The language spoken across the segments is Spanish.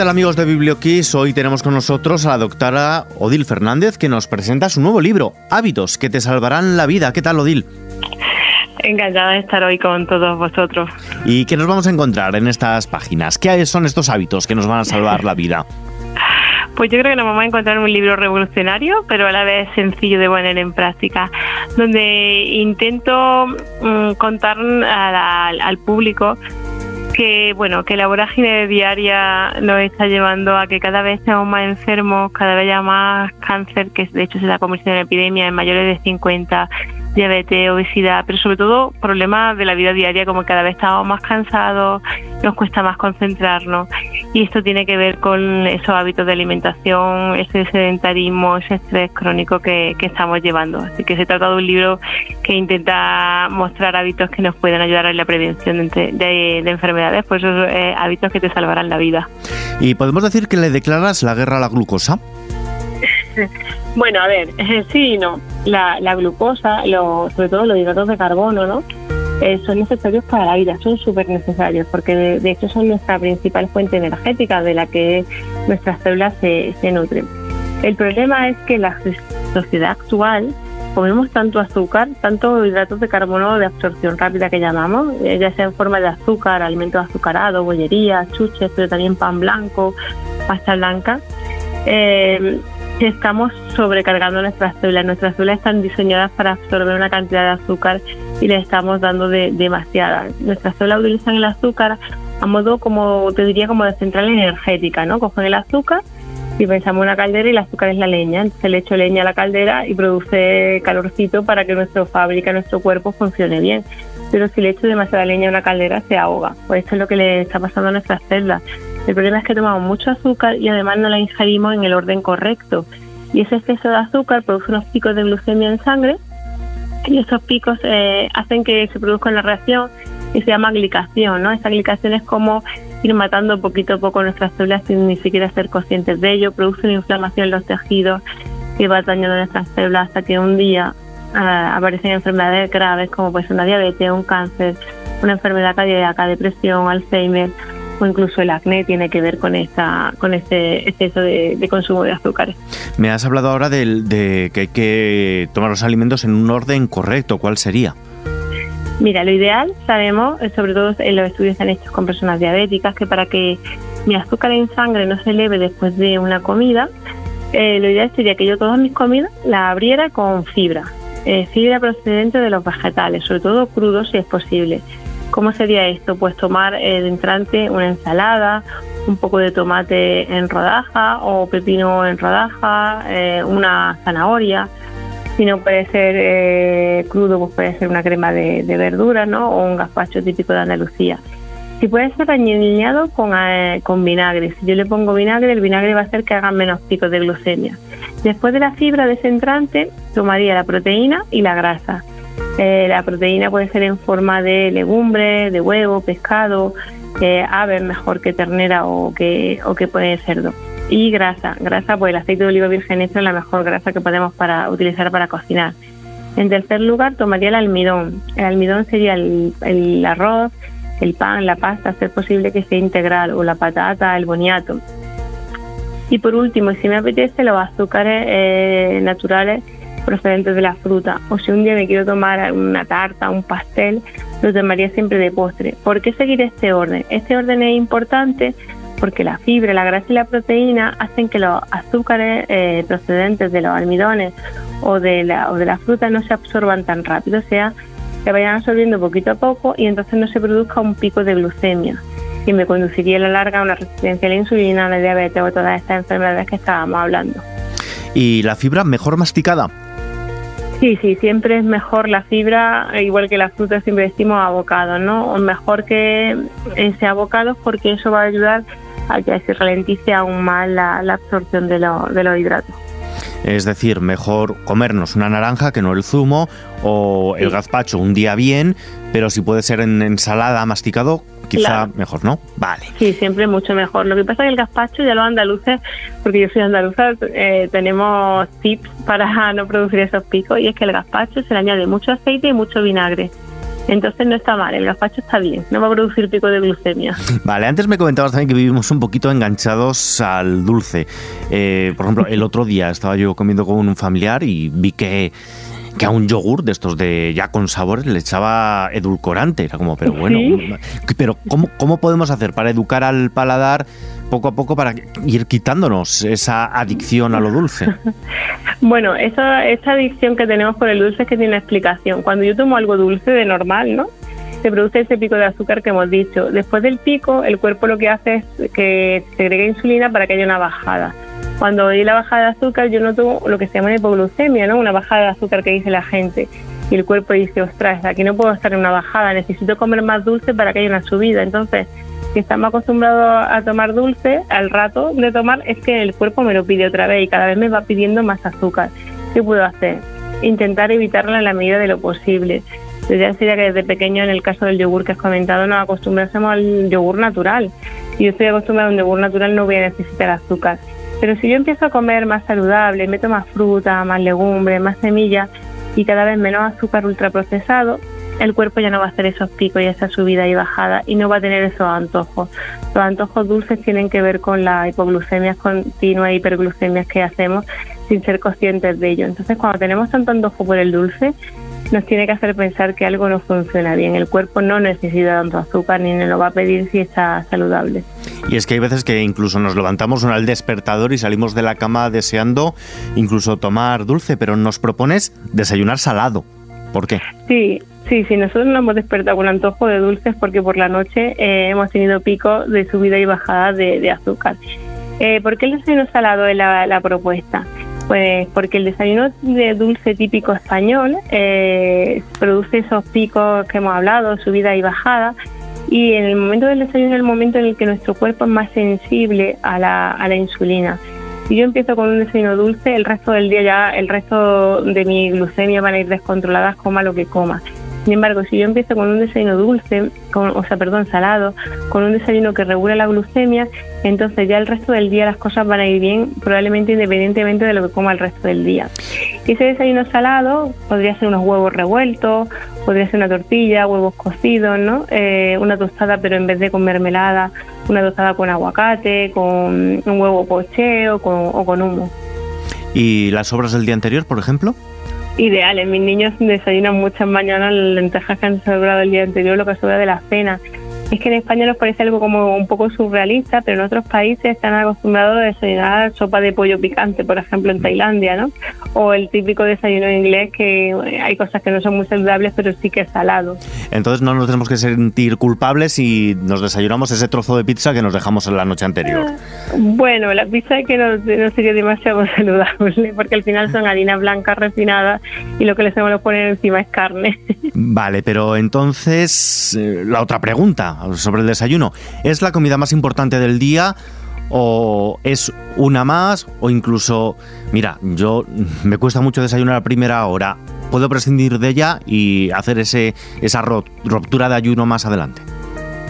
tal amigos de BiblioKiss? Hoy tenemos con nosotros a la doctora Odil Fernández que nos presenta su nuevo libro, Hábitos que te salvarán la vida. ¿Qué tal Odil? Encantada de estar hoy con todos vosotros. ¿Y qué nos vamos a encontrar en estas páginas? ¿Qué son estos hábitos que nos van a salvar la vida? Pues yo creo que nos vamos a encontrar un libro revolucionario, pero a la vez sencillo de poner en práctica, donde intento mm, contar al público que bueno que la vorágine diaria nos está llevando a que cada vez estemos más enfermos, cada vez haya más cáncer, que de hecho se está convirtiendo en epidemia en mayores de 50 diabetes, obesidad, pero sobre todo problemas de la vida diaria, como cada vez estamos más cansados, nos cuesta más concentrarnos. Y esto tiene que ver con esos hábitos de alimentación, ese sedentarismo, ese estrés crónico que, estamos llevando. Así que se trata de un libro que intenta mostrar hábitos que nos pueden ayudar en la prevención de, enfermedades, pues esos eh, hábitos que te salvarán la vida. ¿Y podemos decir que le declaras la guerra a la glucosa? Bueno, a ver, sí y no. La, glucosa, sobre todo los hidratos de carbono, ¿no? Eh, son necesarios para la vida, son súper necesarios, porque de, hecho son nuestra principal fuente energética de la que nuestras células se, se nutren. El problema es que la sociedad actual comemos tanto azúcar, tanto hidratos de carbono de absorción rápida que llamamos, eh, ya sea en forma de azúcar, alimentos azucarados, bollerías, chuches, pero también pan blanco, pasta blanca. Eh, estamos sobrecargando nuestras células. Nuestras células están diseñadas para absorber una cantidad de azúcar y le estamos dando de, demasiada. Nuestras células utilizan el azúcar a modo, como te diría, como de central energética, ¿no? Cogen el azúcar y pensamos una caldera y el azúcar es la leña. Entonces le echo leña a la caldera y produce calorcito para que nuestra fábrica, nuestro cuerpo funcione bien. Pero si le echo demasiada leña a una caldera se ahoga. Pues esto es lo que le está pasando a nuestras células. El problema es que tomamos mucho azúcar y además no la ingerimos en el orden correcto. Y ese exceso de azúcar produce unos picos de glucemia en sangre y esos picos eh, hacen que se produzca una reacción y se llama glicación. ¿no? Esta glicación es como ir matando poquito a poco nuestras células sin ni siquiera ser conscientes de ello. Produce una inflamación en los tejidos que va dañando nuestras células hasta que un día ah, aparecen enfermedades graves como pues una diabetes, un cáncer, una enfermedad cardíaca, depresión, Alzheimer o incluso el acné tiene que ver con esta con este exceso de, consumo de azúcares. Me has hablado ahora de, que hay que tomar los alimentos en un orden correcto. ¿Cuál sería? Mira, lo ideal, sabemos, eh, sobre todo en los estudios han hechos con personas diabéticas, que para que mi azúcar en sangre no se eleve después de una comida, eh, lo ideal sería que yo todas mis comidas las abriera con fibra, eh, fibra procedente de los vegetales, sobre todo crudos si es posible. ¿Cómo sería esto? Pues tomar eh, de entrante una ensalada, un poco de tomate en rodaja o pepino en rodaja, eh, una zanahoria. Si no puede ser eh, crudo, pues puede ser una crema de, verdura, ¿no? O un gazpacho típico de Andalucía. Si puede ser añadido con, con vinagre. Si yo le pongo vinagre, el vinagre va a hacer que hagan menos picos de glucemia. Después de la fibra de ese entrante, tomaría la proteína y la grasa. Eh, la proteína puede ser en forma de legumbre, de huevo, pescado, eh, ave mejor que ternera o que, o que puede cerdo. Y grasa, grasa pues el aceite de oliva virgen extra es la mejor grasa que podemos para utilizar para cocinar. En tercer lugar tomaría el almidón. El almidón sería el, arroz, el pan, la pasta, ser posible que sea integral, o la patata, el boniato. Y por último, si me apetece, los azúcares eh, naturales procedentes de la fruta. O si un día me quiero tomar una tarta, un pastel, lo tomaría siempre de postre. ¿Por qué seguir este orden? Este orden es importante porque la fibra, la grasa y la proteína hacen que los azúcares eh, procedentes de los almidones o de, la, o de la fruta no se absorban tan rápido, o sea, se vayan absorbiendo poquito a poco y entonces no se produzca un pico de glucemia que me conduciría a la larga a una resistencia a la insulina, a la diabetes o todas estas enfermedades que estábamos hablando. ¿Y la fibra mejor masticada? Sí, sí, siempre es mejor la fibra, igual que la fruta, siempre decimos abocado, ¿no? O mejor que ese abocado porque eso va a ayudar a que se ralentice aún más la, absorción de, de los hidratos. Es decir, mejor comernos una naranja que no el zumo o el gazpacho un día bien, pero si puede ser en ensalada masticado, quizá mejor, ¿no? Vale. Sí, siempre mucho mejor. Lo que pasa es que el gazpacho ya los andaluces, porque yo soy andaluza, eh, tenemos tips para no producir esos picos y es que el gazpacho se le añade mucho aceite y mucho vinagre. Entonces no está mal, el gazpacho está bien, no va a producir pico de glucemia. Vale, antes me comentabas también que vivimos un poquito enganchados al dulce. Eh, por ejemplo, el otro día estaba yo comiendo con un familiar y vi que que a un yogur de estos de ya con sabores le echaba edulcorante. Era como, pero bueno, pero ¿cómo, ¿cómo podemos hacer para educar al paladar poco a poco para ir quitándonos esa adicción a lo dulce? bueno, esa, esa adicción que tenemos por el dulce es que tiene explicación. Cuando yo tomo algo dulce de normal, ¿no? se produce ese pico de azúcar que hemos dicho. Después del pico, el cuerpo lo que hace es que segrega insulina para que haya una bajada. Cuando hay la bajada de azúcar, yo noto lo que se llama hipoglucemia, ¿no? Una bajada de azúcar que dice la gente. Y el cuerpo dice, ostras, aquí no puedo estar en una bajada, necesito comer más dulce para que haya una subida. Entonces, si estamos acostumbrados a tomar dulce, al rato de tomar es que el cuerpo me lo pide otra vez y cada vez me va pidiendo más azúcar. ¿Qué puedo hacer? Intentar evitarla en la medida de lo posible. Yo sería que desde pequeño, en el caso del yogur que has comentado, nos acostumbrásemos al yogur natural. Yo estoy acostumbrado a un yogur natural, no voy a necesitar azúcar. Pero si yo empiezo a comer más saludable, meto más fruta, más legumbres, más semillas y cada vez menos azúcar ultraprocesado, el cuerpo ya no va a hacer esos picos y esa subida y bajada y no va a tener esos antojos. Los antojos dulces tienen que ver con la hipoglucemia continua e hiperglucemias que hacemos sin ser conscientes de ello. Entonces, cuando tenemos tanto antojo por el dulce, nos tiene que hacer pensar que algo no funciona bien. El cuerpo no necesita tanto azúcar ni nos lo va a pedir si está saludable. Y es que hay veces que incluso nos levantamos al despertador y salimos de la cama deseando incluso tomar dulce, pero nos propones desayunar salado. ¿Por qué? Sí, sí, sí, nosotros nos hemos despertado con antojo de dulces porque por la noche eh, hemos tenido pico de subida y bajada de, azúcar. Eh, ¿Por qué el desayuno salado es la propuesta? Pues porque el desayuno de dulce típico español eh, produce esos picos que hemos hablado, subida y bajada, y en el momento del desayuno es el momento en el que nuestro cuerpo es más sensible a la, a la insulina. Si yo empiezo con un desayuno dulce, el resto del día ya, el resto de mi glucemia van a ir descontroladas, coma lo que coma. Sin embargo, si yo empiezo con un desayuno dulce, o sea, perdón, salado, con un desayuno que regula la glucemia, entonces ya el resto del día las cosas van a ir bien, probablemente independientemente de lo que coma el resto del día. Ese desayuno salado podría ser unos huevos revueltos, podría ser una tortilla, huevos cocidos, ¿no? Eh, una tostada, pero en vez de con mermelada, una tostada con aguacate, con un huevo pocheo o con humo. ¿Y las sobras del día anterior, por ejemplo? Ideales. Mis niños desayunan muchas mañanas lentejas que han sobrado el día anterior, lo que sobra de la cena es que en España nos parece algo como un poco surrealista, pero en otros países están acostumbrados a desayunar sopa de pollo picante, por ejemplo en Tailandia, ¿no? O el típico desayuno inglés que hay cosas que no son muy saludables, pero sí que es salado. Entonces no nos tenemos que sentir culpables si nos desayunamos ese trozo de pizza que nos dejamos en la noche anterior. Bueno, la pizza que no, no sería demasiado saludable, porque al final son harinas blancas refinadas y lo que les hemos poner encima es carne. Vale, pero entonces eh, la otra pregunta, sobre el desayuno. ¿Es la comida más importante del día o es una más o incluso, mira, yo me cuesta mucho desayunar a primera hora, puedo prescindir de ella y hacer ese esa ruptura de ayuno más adelante?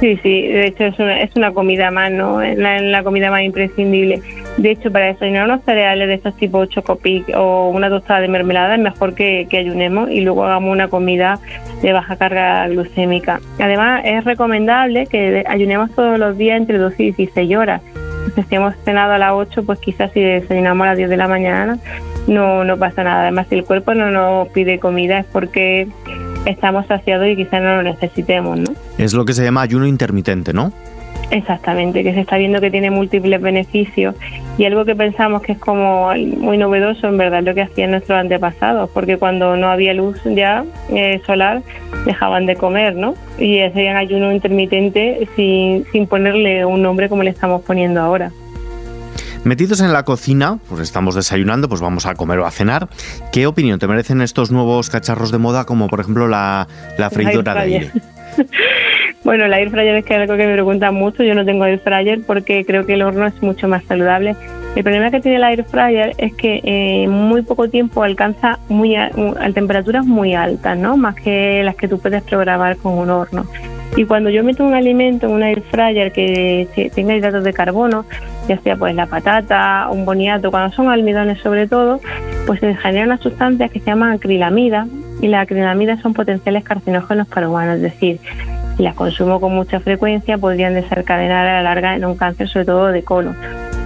Sí, sí, de hecho es una, es una comida más, ¿no? Es la, comida más imprescindible. De hecho, para desayunar unos cereales de estos tipo chocopic o una tostada de mermelada es mejor que, ayunemos y luego hagamos una comida de baja carga glucémica. Además, es recomendable que ayunemos todos los días entre 12 y 16 horas. si hemos cenado a las 8, pues quizás si desayunamos a las 10 de la mañana no, no pasa nada. Además, si el cuerpo no nos pide comida es porque estamos saciados y quizás no lo necesitemos, ¿no? Es lo que se llama ayuno intermitente, ¿no? Exactamente, que se está viendo que tiene múltiples beneficios y algo que pensamos que es como muy novedoso, en verdad, lo que hacían nuestros antepasados, porque cuando no había luz ya eh, solar dejaban de comer, ¿no? Y hacían ayuno intermitente sin, sin ponerle un nombre como le estamos poniendo ahora. Metidos en la cocina, pues estamos desayunando, pues vamos a comer o a cenar. ¿Qué opinión te merecen estos nuevos cacharros de moda, como por ejemplo la, la freidora de aire? bueno, la air fryer es que es algo que me preguntan mucho. Yo no tengo air fryer porque creo que el horno es mucho más saludable. El problema que tiene la air fryer es que en muy poco tiempo alcanza muy a, temperaturas muy altas, ¿no? Más que las que tú puedes programar con un horno. Y cuando yo meto un alimento en un air fryer que tenga hidratos de carbono, ya sea pues la patata, un boniato, cuando son almidones sobre todo, pues se generan unas sustancias que se llaman acrilamida y las acrilamidas son potenciales carcinógenos para humanos, es decir, si las consumo con mucha frecuencia podrían desencadenar a la larga en un cáncer, sobre todo de colon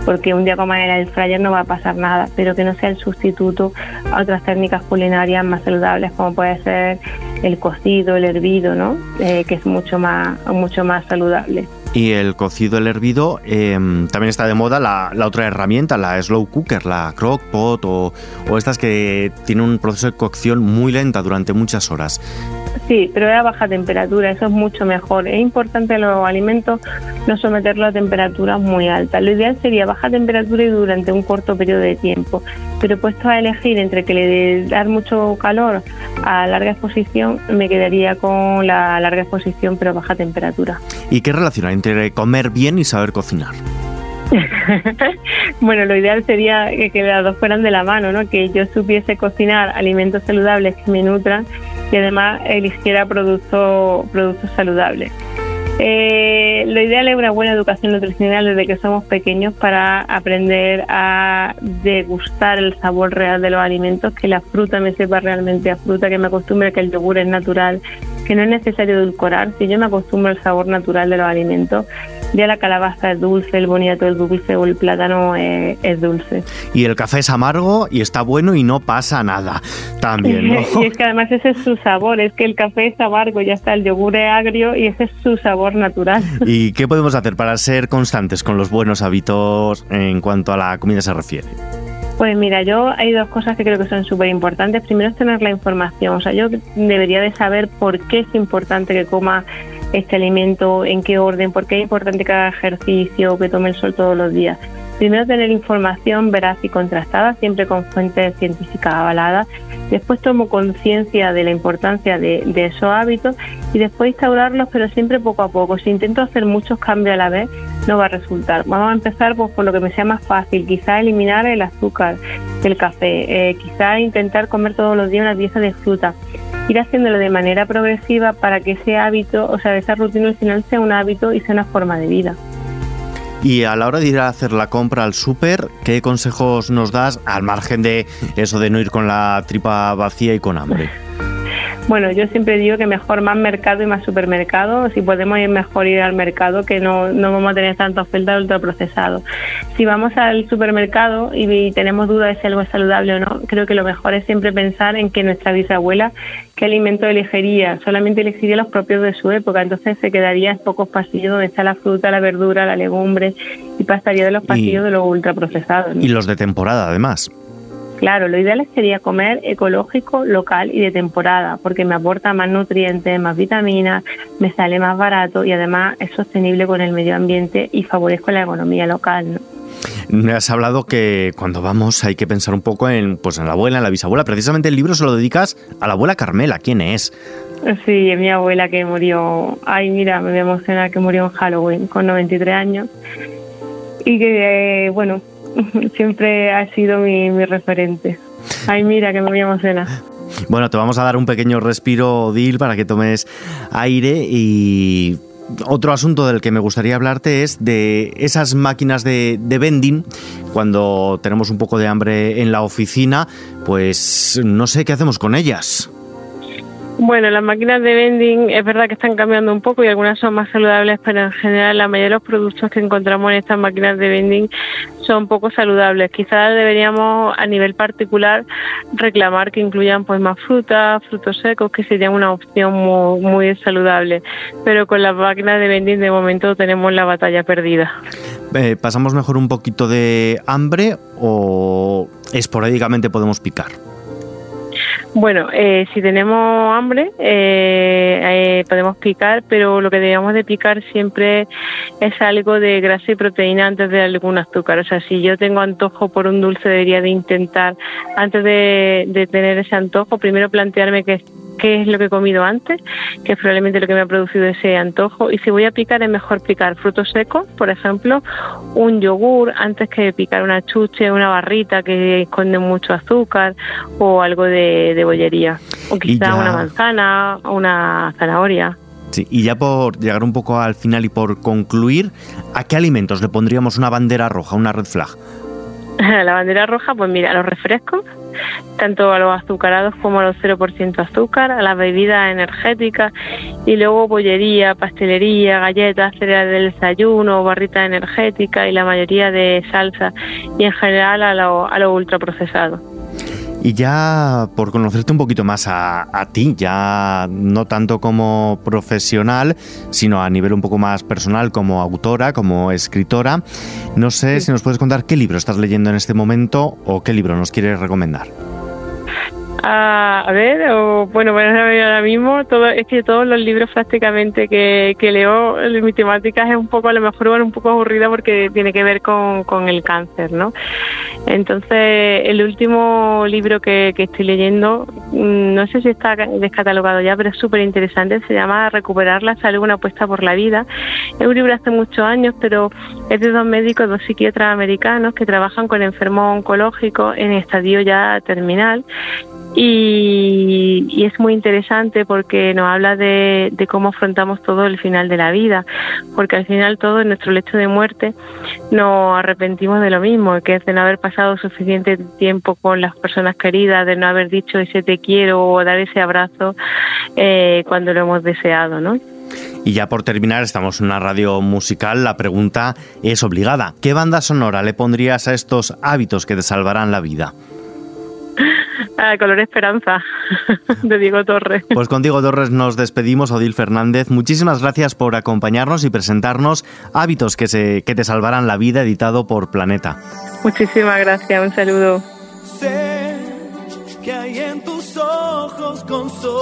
porque un día como el air fryer no va a pasar nada, pero que no sea el sustituto a otras técnicas culinarias más saludables como puede ser el cocido, el hervido, ¿no? Eh, que es mucho más, mucho más saludable. Y el cocido, el hervido, em, también está de moda la, otra herramienta, la slow cooker, la crock pot o, o estas que tienen un proceso de cocción muy lenta durante muchas horas. Sí, pero a baja temperatura, eso es mucho mejor. Es importante los alimentos no someterlos a temperaturas muy altas. Lo ideal sería baja temperatura y durante un corto periodo de tiempo. Pero puesto a elegir entre que le dar mucho calor a larga exposición, me quedaría con la larga exposición pero baja temperatura. ¿Y qué relación hay entre comer bien y saber cocinar? bueno, lo ideal sería que, que, las dos fueran de la mano, ¿no? Que yo supiese cocinar alimentos saludables que me nutran y además eligiera productos productos saludables. Eh, lo ideal es una buena educación nutricional desde que somos pequeños para aprender a degustar el sabor real de los alimentos, que la fruta me sepa realmente a fruta, que me acostumbre a que el yogur es natural, que no es necesario edulcorar. Si yo me acostumbro al sabor natural de los alimentos, ya la calabaza es dulce, el boniato es dulce o el plátano es, dulce. Y el café es amargo y está bueno y no pasa nada también. y es que además ese es su sabor, es que el café es amargo, ya está, el yogur es agrio y ese es su sabor natural. ¿Y qué podemos hacer para ser constantes con los buenos hábitos en cuanto a la comida se refiere? Pues mira, yo hay dos cosas que creo que son súper importantes. Primero es tener la información. O sea, yo debería de saber por qué es importante que coma este alimento, en qué orden, por qué es importante que haga ejercicio, que tome el sol todos los días. Primero tener información veraz y contrastada, siempre con fuentes científicas avaladas. Después tomo conciencia de la importancia de, esos hábitos y después instaurarlos, pero siempre poco a poco. Si intento hacer muchos cambios a la vez, no va a resultar. Vamos a empezar pues, por lo que me sea más fácil, quizá eliminar el azúcar del café, eh, quizá intentar comer todos los días una pieza de fruta ir haciéndolo de manera progresiva para que ese hábito, o sea, esa rutina al final sea un hábito y sea una forma de vida. Y a la hora de ir a hacer la compra al súper, ¿qué consejos nos das al margen de eso de no ir con la tripa vacía y con hambre? Bueno, yo siempre digo que mejor más mercado y más supermercado. Si podemos ir mejor ir al mercado, que no, no vamos a tener tanta oferta de ultraprocesado. Si vamos al supermercado y, tenemos dudas de si algo es saludable o no, creo que lo mejor es siempre pensar en que nuestra bisabuela, ¿qué alimento elegiría? Solamente elegiría los propios de su época. Entonces se quedaría en pocos pasillos donde está la fruta, la verdura, la legumbre y pasaría de los pasillos de los ultraprocesados. Y los de temporada, además. Claro, lo ideal sería comer ecológico, local y de temporada, porque me aporta más nutrientes, más vitaminas, me sale más barato y además es sostenible con el medio ambiente y favorezco la economía local. Me has hablado que cuando vamos hay que pensar un poco en, pues, en la abuela, en la bisabuela. Precisamente el libro se lo dedicas a la abuela Carmela. ¿Quién es? Sí, es mi abuela que murió. Ay, mira, me voy a emocionar que murió en Halloween con 93 años. Y que, eh, bueno, siempre ha sido mi, referente. Ay, mira, que me voy a. Bueno, te vamos a dar un pequeño respiro, Dil, para que tomes aire y otro asunto del que me gustaría hablarte es de esas máquinas de, de, vending. Cuando tenemos un poco de hambre en la oficina, pues no sé qué hacemos con ellas. Bueno, las máquinas de vending es verdad que están cambiando un poco y algunas son más saludables, pero en general la mayoría de los productos que encontramos en estas máquinas de vending son poco saludables. Quizás deberíamos a nivel particular reclamar que incluyan pues más frutas, frutos secos, que sería una opción muy, muy saludable. Pero con las máquinas de vending de momento tenemos la batalla perdida. Eh, ¿Pasamos mejor un poquito de hambre o esporádicamente podemos picar? Bueno, eh, si tenemos hambre eh, eh, podemos picar, pero lo que debemos de picar siempre es algo de grasa y proteína antes de algún azúcar. O sea, si yo tengo antojo por un dulce, debería de intentar, antes de, de tener ese antojo, primero plantearme que qué es lo que he comido antes, que es probablemente lo que me ha producido ese antojo. Y si voy a picar, es mejor picar frutos secos, por ejemplo, un yogur, antes que picar una chuche, una barrita que esconde mucho azúcar o algo de, bollería. O quizá una manzana o una zanahoria. Sí, y ya por llegar un poco al final y por concluir, ¿a qué alimentos le pondríamos una bandera roja, una red flag? La bandera roja, pues mira, los refrescos, tanto a los azucarados como a los 0% azúcar, a las bebidas energéticas y luego bollería, pastelería, galletas, cereal del desayuno, barritas energéticas y la mayoría de salsa y en general a lo, a lo ultraprocesado. Y ya por conocerte un poquito más a, ti, ya no tanto como profesional, sino a nivel un poco más personal, como autora, como escritora, no sé si nos puedes contar qué libro estás leyendo en este momento o qué libro nos quieres recomendar. A, ver, o, bueno, bueno, ahora mismo todo, es que todos los libros prácticamente que, que leo, mi temática es un poco, a lo mejor un poco aburrida porque tiene que ver con, con el cáncer, ¿no? Entonces, el último libro que, que estoy leyendo, mm, no sé si está descatalogado ya, pero es súper interesante, se llama Recuperar la salud, una apuesta por la vida. Es un libro hace muchos años, pero es de dos médicos, dos psiquiatras americanos que trabajan con enfermos oncológicos en estadio ya terminal y, es muy interesante porque nos habla de, cómo afrontamos todo el final de la vida, porque al final todo en nuestro lecho de muerte nos arrepentimos de lo mismo, que es de no haber pasado suficiente tiempo con las personas queridas, de no haber dicho ese te quiero o dar ese abrazo eh, cuando lo hemos deseado, ¿no? Y ya por terminar, estamos en una radio musical, la pregunta es obligada. ¿Qué banda sonora le pondrías a estos hábitos que te salvarán la vida? color esperanza de Diego Torres. Pues con Diego Torres nos despedimos, Odil Fernández. Muchísimas gracias por acompañarnos y presentarnos Hábitos que, se, que te salvarán la vida, editado por Planeta. Muchísimas gracias, un saludo. Sé que hay en tus ojos con solo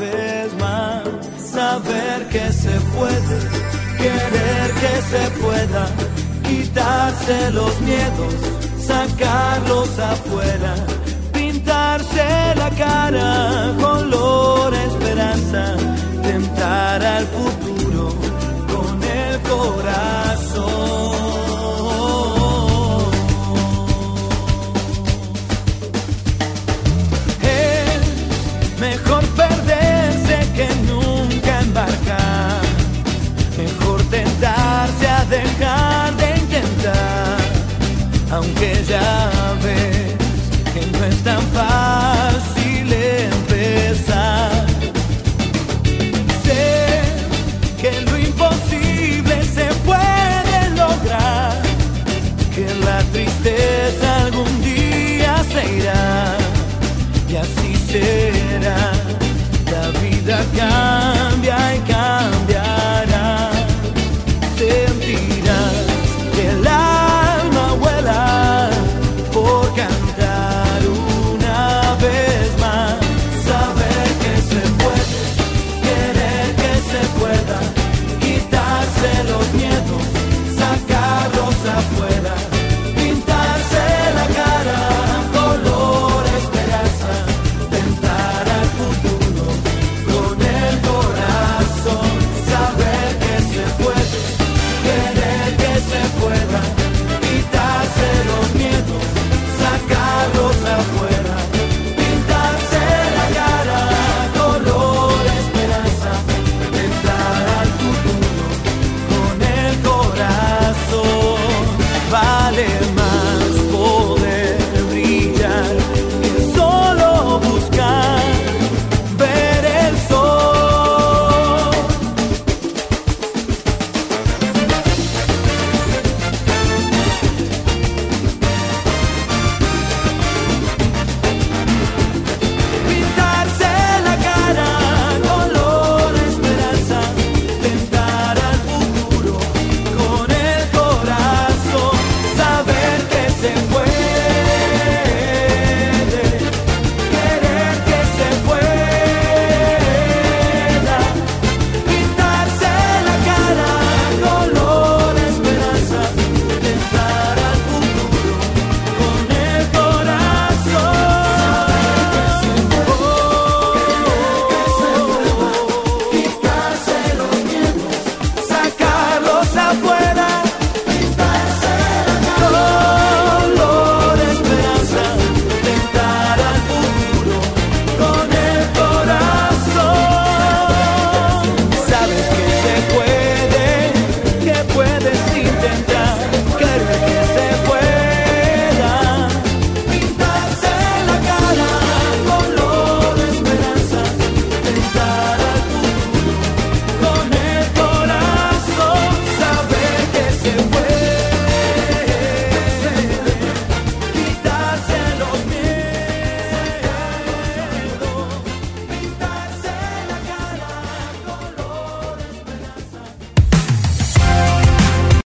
vez más saber que se puede, querer que se pueda quitarse los miedos, sacarlos afuera, pintarse la cara, color esperanza, tentar al futuro será. La vida